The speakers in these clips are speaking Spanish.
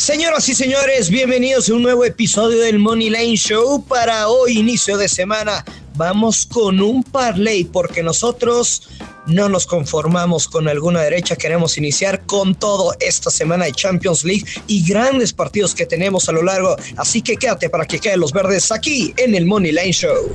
Señoras y señores, bienvenidos a un nuevo episodio del Money Line Show. Para hoy, inicio de semana, vamos con un parlay porque nosotros no nos conformamos con alguna derecha. Queremos iniciar con todo esta semana de Champions League y grandes partidos que tenemos a lo largo. Así que quédate para que queden los verdes aquí en el Money Line Show.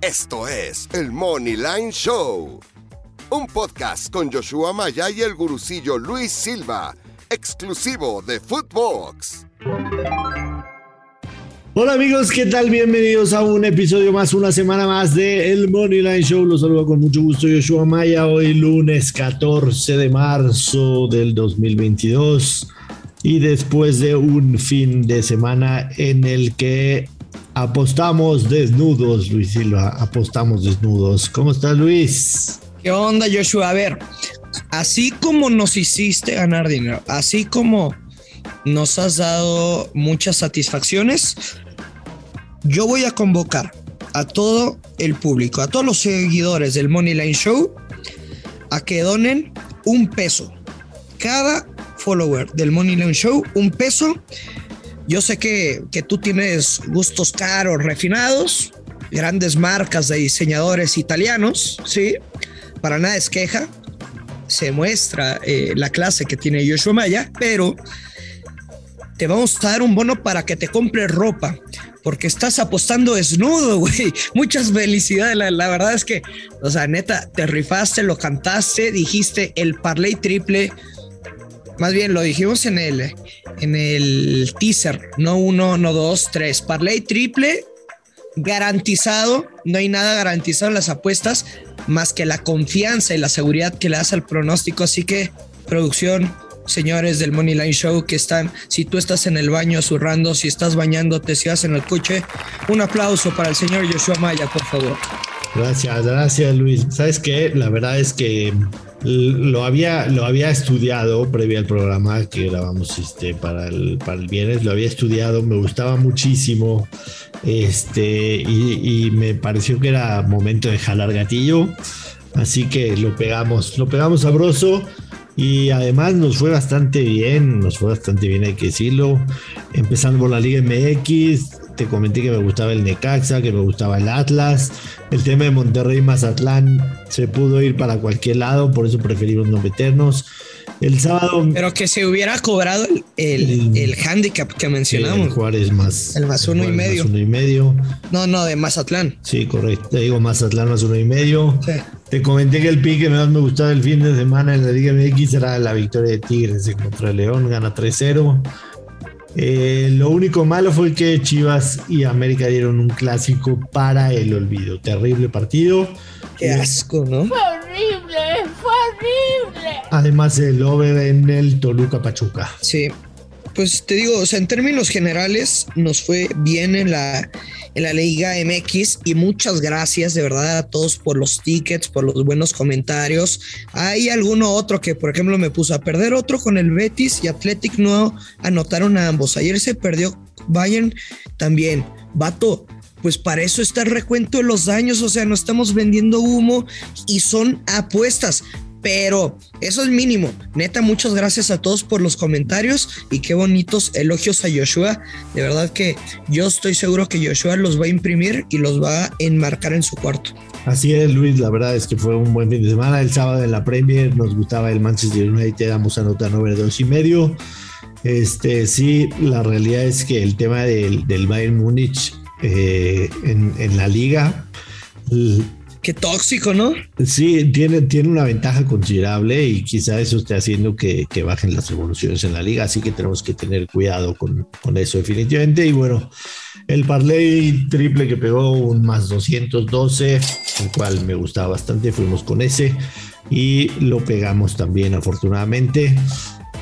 Esto es el Money Line Show, un podcast con Joshua Maya y el gurucillo Luis Silva exclusivo de Footbox. Hola amigos, ¿qué tal? Bienvenidos a un episodio más, una semana más de El Moneyline Show. Los saludo con mucho gusto Yoshua Maya, hoy lunes 14 de marzo del 2022 y después de un fin de semana en el que apostamos desnudos, Luis Silva, apostamos desnudos. ¿Cómo está Luis? ¿Qué onda Joshua? A ver, así como nos hiciste ganar dinero, así como nos has dado muchas satisfacciones, yo voy a convocar a todo el público, a todos los seguidores del Money Line Show, a que donen un peso. Cada follower del Money Line Show, un peso. Yo sé que, que tú tienes gustos caros, refinados, grandes marcas de diseñadores italianos, ¿sí? Para nada es queja, se muestra eh, la clase que tiene Yoshua Maya, pero te vamos a dar un bono para que te compres ropa, porque estás apostando desnudo, güey. Muchas felicidades, la, verdad es que, o sea, neta, te rifaste, lo cantaste, dijiste el parlay triple. Más bien lo dijimos en el, en el teaser, no uno, no dos, tres. Parlay triple garantizado, no hay nada garantizado en las apuestas más que la confianza y la seguridad que le das al pronóstico. Así que, producción, señores del Money Line Show que están, si tú estás en el baño zurrando, si estás bañándote, si vas en el coche, un aplauso para el señor Joshua Maya, por favor. Gracias, gracias Luis. ¿Sabes qué? La verdad es que lo había, lo había estudiado previo al programa que grabamos este, para, el, para el viernes, lo había estudiado, me gustaba muchísimo este, y, me pareció que era momento de jalar gatillo, así que lo pegamos, lo pegamos sabroso. Y además nos fue bastante bien, nos fue bastante bien, hay que decirlo. Empezando por la Liga MX, te comenté que me gustaba el Necaxa, que me gustaba el Atlas. El tema de Monterrey Mazatlán se pudo ir para cualquier lado, por eso preferimos no meternos. El sábado. Pero que se hubiera cobrado el, el, handicap que mencionamos. El Juárez más. El más uno y medio. uno y medio. No, no, de Mazatlán. Sí, correcto. Te digo Mazatlán más uno y medio. Te comenté que el pique que más me gustaba el fin de semana en la Liga MX era la victoria de Tigres contra León, gana 3-0. Eh, lo único malo fue que Chivas y América dieron un clásico para el olvido. Terrible partido. Qué asco, ¿no? Fue horrible, fue horrible. Además, el over en el Toluca Pachuca. Sí. Pues te digo, o sea, en términos generales, nos fue bien en la, en la Liga MX y muchas gracias de verdad a todos por los tickets, por los buenos comentarios. Hay alguno otro que, por ejemplo, me puso a perder otro con el Betis y Athletic no anotaron a ambos. Ayer se perdió Bayern también. Vato, pues para eso está el recuento de los daños, o sea, no estamos vendiendo humo y son apuestas. Pero eso es mínimo. Neta, muchas gracias a todos por los comentarios y qué bonitos elogios a Joshua. De verdad que yo estoy seguro que Joshua los va a imprimir y los va a enmarcar en su cuarto. Así es, Luis. La verdad es que fue un buen fin de semana. El sábado en la Premier nos gustaba el Manchester United. Damos a nota 9 dos y medio. Este, sí, la realidad es que el tema del, del Bayern Múnich eh, en, la liga. Qué tóxico, ¿no? Sí, tiene, tiene una ventaja considerable y quizá eso esté haciendo que, bajen las evoluciones en la liga, así que tenemos que tener cuidado con, con eso definitivamente. Y bueno, el parlay triple que pegó un más 212, el cual me gustaba bastante, fuimos con ese y lo pegamos también afortunadamente.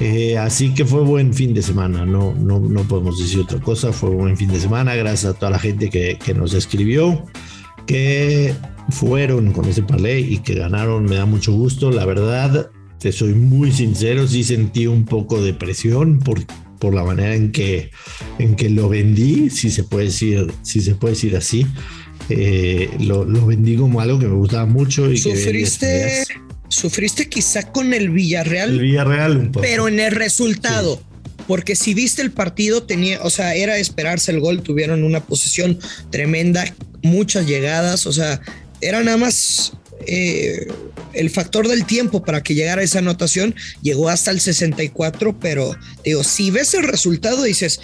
Eh, así que fue buen fin de semana, no, no, no podemos decir otra cosa, fue buen fin de semana, gracias a toda la gente que, que nos escribió, que fueron con ese parlay y que ganaron, me da mucho gusto, la verdad, te soy muy sincero, sí sentí un poco de presión por, por la manera en que, en que lo vendí, si se puede decir, si se puede decir así. Eh, lo, lo, vendí como algo que me gustaba mucho y ¿Sufriste, sufriste quizá con el Villarreal. El Villarreal un poco. Pero en el resultado. Porque si viste el partido, tenía, o sea, era esperarse el gol, tuvieron una posición tremenda, muchas llegadas, o sea, era nada más eh, el factor del tiempo para que llegara esa anotación, llegó hasta el 64, pero digo, si ves el resultado, dices,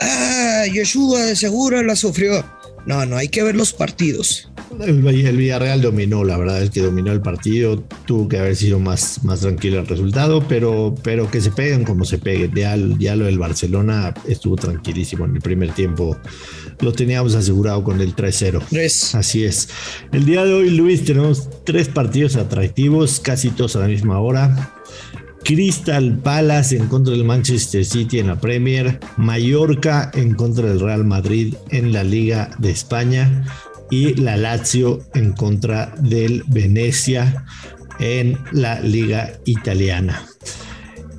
ah, Yoshua de seguro la sufrió. No, no, hay que ver los partidos. El, Villarreal dominó, la verdad es que dominó el partido. Tuvo que haber sido más, más tranquilo el resultado, pero, pero que se peguen como se peguen. Ya, ya lo del Barcelona estuvo tranquilísimo en el primer tiempo. Lo teníamos asegurado con el 3-0. Así es. El día de hoy, Luis, tenemos tres partidos atractivos, casi todos a la misma hora. Crystal Palace en contra del Manchester City en la Premier, Mallorca en contra del Real Madrid en la Liga de España y la Lazio en contra del Venecia en la liga italiana.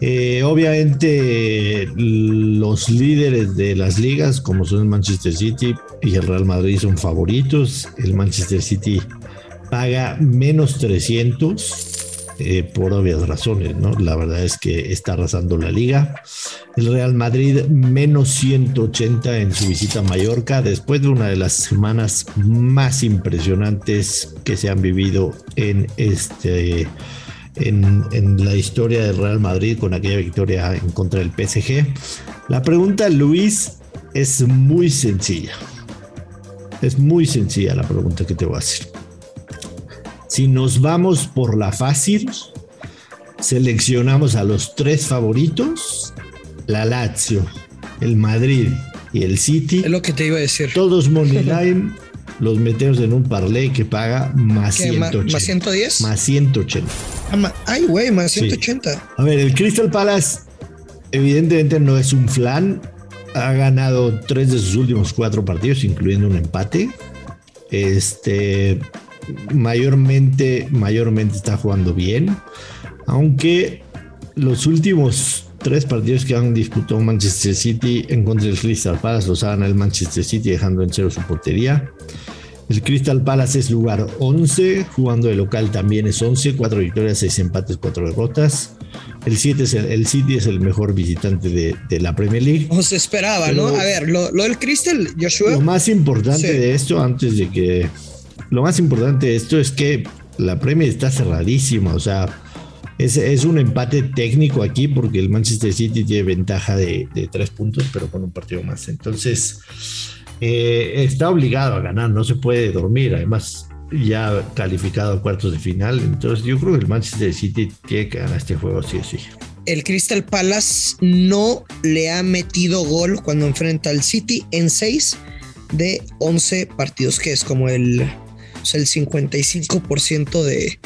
Eh, obviamente los líderes de las ligas como son el Manchester City y el Real Madrid son favoritos. El Manchester City paga menos 300 eh, por obvias razones, ¿no? La verdad es que está arrasando la liga. El Real Madrid menos 180 en su visita a Mallorca después de una de las semanas más impresionantes que se han vivido en este en, en, la historia del Real Madrid con aquella victoria en contra del PSG. La pregunta, Luis, es muy sencilla. Es muy sencilla la pregunta que te voy a hacer. Si nos vamos por la fácil, seleccionamos a los tres favoritos, la Lazio, el Madrid y el City. Es lo que te iba a decir. Todos money line, los metemos en un parlay que paga más 180. ¿Más 110? Más 180. Ah, ay, güey, más 180. A ver, el Crystal Palace evidentemente no es un flan. Ha ganado tres de sus últimos cuatro partidos, incluyendo un empate. Este mayormente, mayormente está jugando bien, aunque los últimos tres partidos que han disputado Manchester City en contra del Crystal Palace los ha ganado el Manchester City dejando en cero su portería. El Crystal Palace es lugar 11, jugando de local también es 11, 4 victorias, 6 empates, 4 derrotas. El, 7 es el, City es el mejor visitante de, la Premier League. Como se esperaba, ¿no? A ver, lo, del Crystal, Joshua. Lo más importante de esto, antes de que lo más importante de esto es que la Premier está cerradísima, o sea, es, un empate técnico aquí porque el Manchester City tiene ventaja de, tres puntos, pero con un partido más. Entonces, eh, está obligado a ganar, no se puede dormir. Además, ya calificado a cuartos de final. Entonces, yo creo que el Manchester City tiene que ganar este juego sí o sí. El Crystal Palace no le ha metido gol cuando enfrenta al City en seis de 11 partidos, que es como el el 55% de,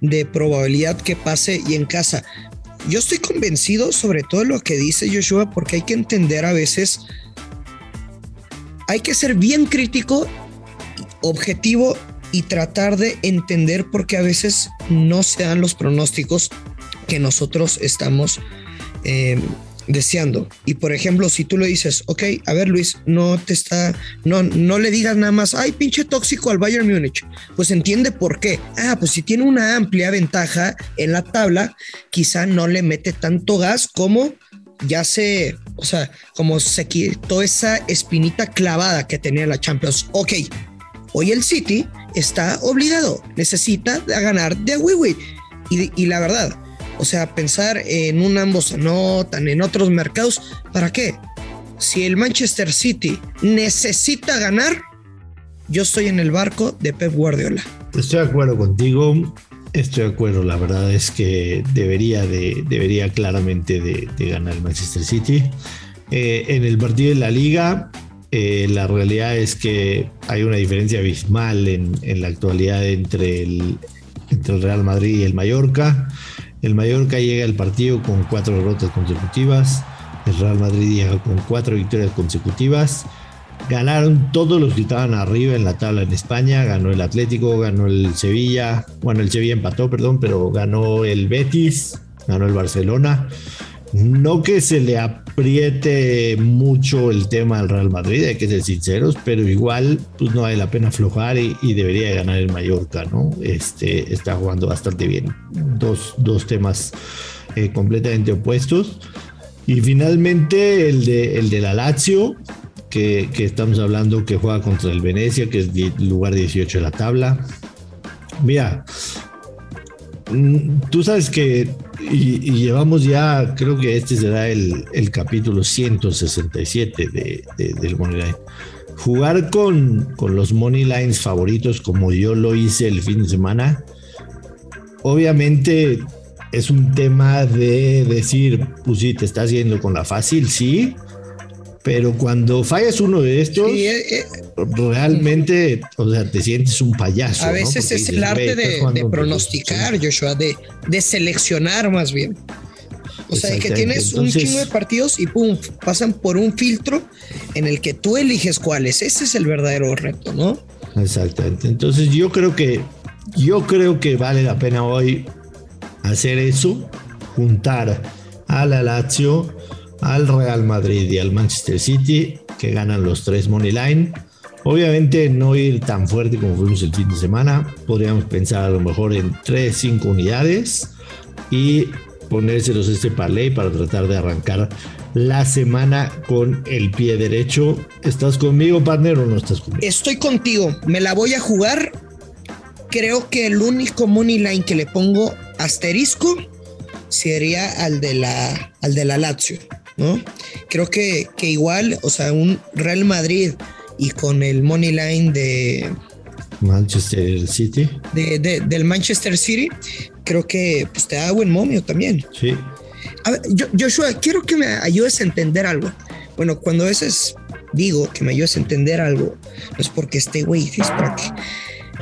de probabilidad que pase y en casa. Yo estoy convencido sobre todo lo que dice Joshua porque hay que entender a veces, hay que ser bien crítico, objetivo y tratar de entender por qué a veces no se dan los pronósticos que nosotros estamos eh, deseando. Y por ejemplo, si tú le dices, ok, a ver Luis, no te está, no, no le digas nada más, ay, pinche tóxico al Bayern Múnich, pues entiende por qué. Ah, pues si tiene una amplia ventaja en la tabla, quizá no le mete tanto gas como ya se, o sea, como se quitó esa espinita clavada que tenía la Champions. Ok, hoy el City está obligado, necesita ganar de Wiwi. Y, y la verdad, o sea, pensar en un ambos anotan, en otros mercados, ¿para qué? Si el Manchester City necesita ganar, yo estoy en el barco de Pep Guardiola. Estoy de acuerdo contigo. Estoy de acuerdo, la verdad es que debería, de, debería claramente de, ganar el Manchester City. Eh, en el partido de la liga, eh, la realidad es que hay una diferencia abismal en, en la actualidad entre el, entre el Real Madrid y el Mallorca. El Mallorca llega al partido con cuatro derrotas consecutivas. El Real Madrid llega con cuatro victorias consecutivas. Ganaron todos los que estaban arriba en la tabla en España. Ganó el Atlético, ganó el Sevilla. Bueno, el Sevilla empató, perdón, pero ganó el Betis, ganó el Barcelona. No que se le apriete mucho el tema del Real Madrid, hay que ser sinceros, pero igual pues no vale la pena aflojar y, debería ganar el Mallorca, ¿no? Este está jugando bastante bien. Dos, dos temas eh, completamente opuestos. Y finalmente el de, el de la Lazio, que, que, estamos hablando que juega contra el Venecia, que es lugar 18 de la tabla. Mira, tú sabes que y, llevamos ya, creo que este será el, el capítulo 167 de, del Money Line. Jugar con, con los Money Lines favoritos como yo lo hice el fin de semana, obviamente es un tema de decir, pues sí, te estás yendo con la fácil, sí, pero cuando fallas uno de estos, eh, eh, realmente, o sea, te sientes un payaso. A veces es el arte de, pronosticar, Joshua, de, de seleccionar más bien. O sea, que tienes un chingo de partidos y pum, pasan por un filtro en el que tú eliges cuáles. Ese es el verdadero reto, ¿no? Exactamente. Entonces yo creo que yo creo que vale la pena hoy hacer eso, juntar a la Lazio, al Real Madrid y al Manchester City, que ganan los tres money line. Obviamente no ir tan fuerte como fuimos el fin de semana. Podríamos pensar a lo mejor en 3, 5 unidades y ponérselos este parlay para tratar de arrancar la semana con el pie derecho. ¿Estás conmigo, partner, o no estás conmigo? Estoy contigo. Me la voy a jugar. Creo que el único money line que le pongo asterisco sería al de la, al de la Lazio, ¿no? Creo que, que igual, o sea, un Real Madrid y con el money line de Manchester City. De, del Manchester City, creo que pues, te da buen momio también. Sí. A ver, Joshua, quiero que me ayudes a entender algo. Bueno, cuando a veces digo que me ayudes a entender algo, no es porque este güey, es para que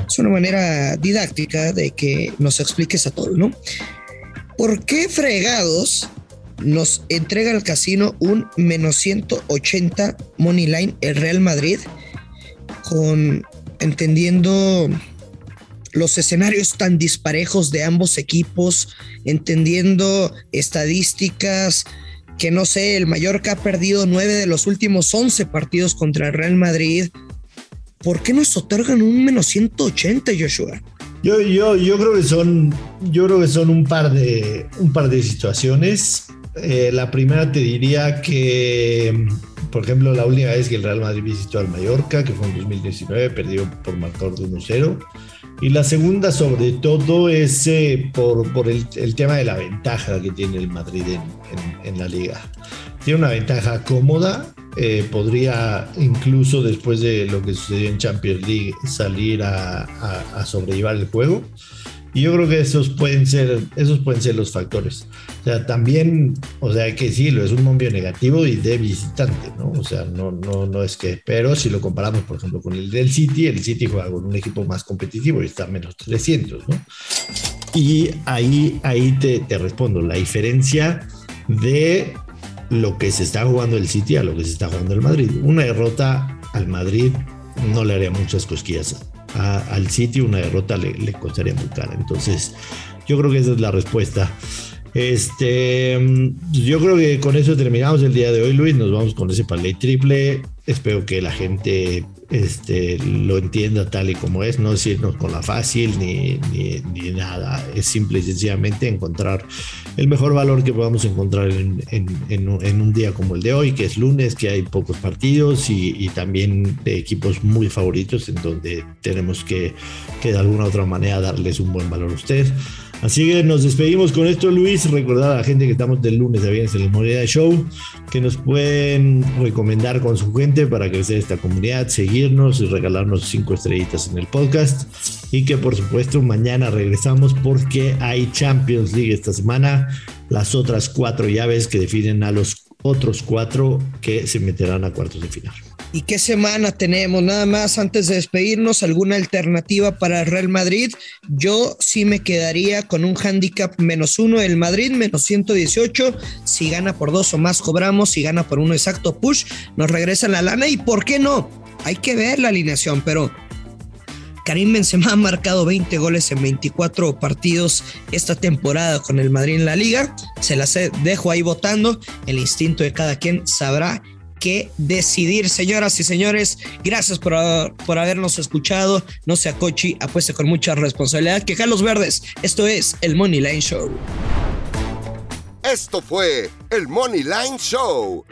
es una manera didáctica de que nos expliques a todos, ¿no? ¿Por qué fregados nos entrega al casino un menos 180 money line el Real Madrid con entendiendo los escenarios tan disparejos de ambos equipos, entendiendo estadísticas que no sé, el Mallorca ha perdido nueve de los últimos 11 partidos contra el Real Madrid, ¿por qué nos otorgan un menos 180, Joshua? Yo, yo, yo creo que son, yo creo que son un par de, un par de situaciones. Eh, la primera te diría que, por ejemplo, la última vez que el Real Madrid visitó al Mallorca, que fue en 2019, perdió por marcador de 1-0. Y la segunda, sobre todo, es eh, por, por el, el, tema de la ventaja que tiene el Madrid en, en la liga. Tiene una ventaja cómoda, eh, podría incluso después de lo que sucedió en Champions League salir a, sobrellevar el juego. Y yo creo que esos pueden ser, esos pueden ser los factores. O sea, también, o sea, que sí, lo es un momio negativo y de visitante, ¿no? O sea, no, no, no es que, pero si lo comparamos, por ejemplo, con el del City, el City juega con un equipo más competitivo y está a menos 300, ¿no? Y ahí, ahí te, te respondo, la diferencia de lo que se está jugando el City a lo que se está jugando el Madrid. Una derrota al Madrid no le haría muchas cosquillas. Al City una derrota le, le, costaría muy cara. Entonces, yo creo que esa es la respuesta. Este, yo creo que con eso terminamos el día de hoy, Luis. Nos vamos con ese parlay triple. Espero que la gente este, lo entienda tal y como es, no decirnos con la fácil ni, ni, nada, es simple y sencillamente encontrar el mejor valor que podamos encontrar en, en, un día como el de hoy, que es lunes, que hay pocos partidos y, también equipos muy favoritos en donde tenemos que, que de alguna u otra manera darles un buen valor a ustedes. Así que nos despedimos con esto, Luis. Recordar a la gente que estamos del lunes a viernes en el Moneda Show, que nos pueden recomendar con su gente para crecer esta comunidad, seguirnos y regalarnos cinco estrellitas en el podcast. Y que por supuesto mañana regresamos porque hay Champions League esta semana, las otras cuatro llaves que definen a los otros cuatro que se meterán a cuartos de final. ¿Y qué semana tenemos? Nada más antes de despedirnos, ¿alguna alternativa para el Real Madrid? Yo sí me quedaría con un handicap menos uno el Madrid, menos 118. Si gana por dos o más, cobramos. Si gana por uno exacto, push, nos regresa la lana. ¿Y por qué no? Hay que ver la alineación, pero Karim Benzema ha marcado 20 goles en 24 partidos esta temporada con el Madrid en la liga. Se las dejo ahí votando. El instinto de cada quien sabrá qué decidir. Señoras y señores, gracias por, por habernos escuchado. No sea cochi, apueste con mucha responsabilidad. Que los verdes. Esto es el Money Line Show. Esto fue el Money Line Show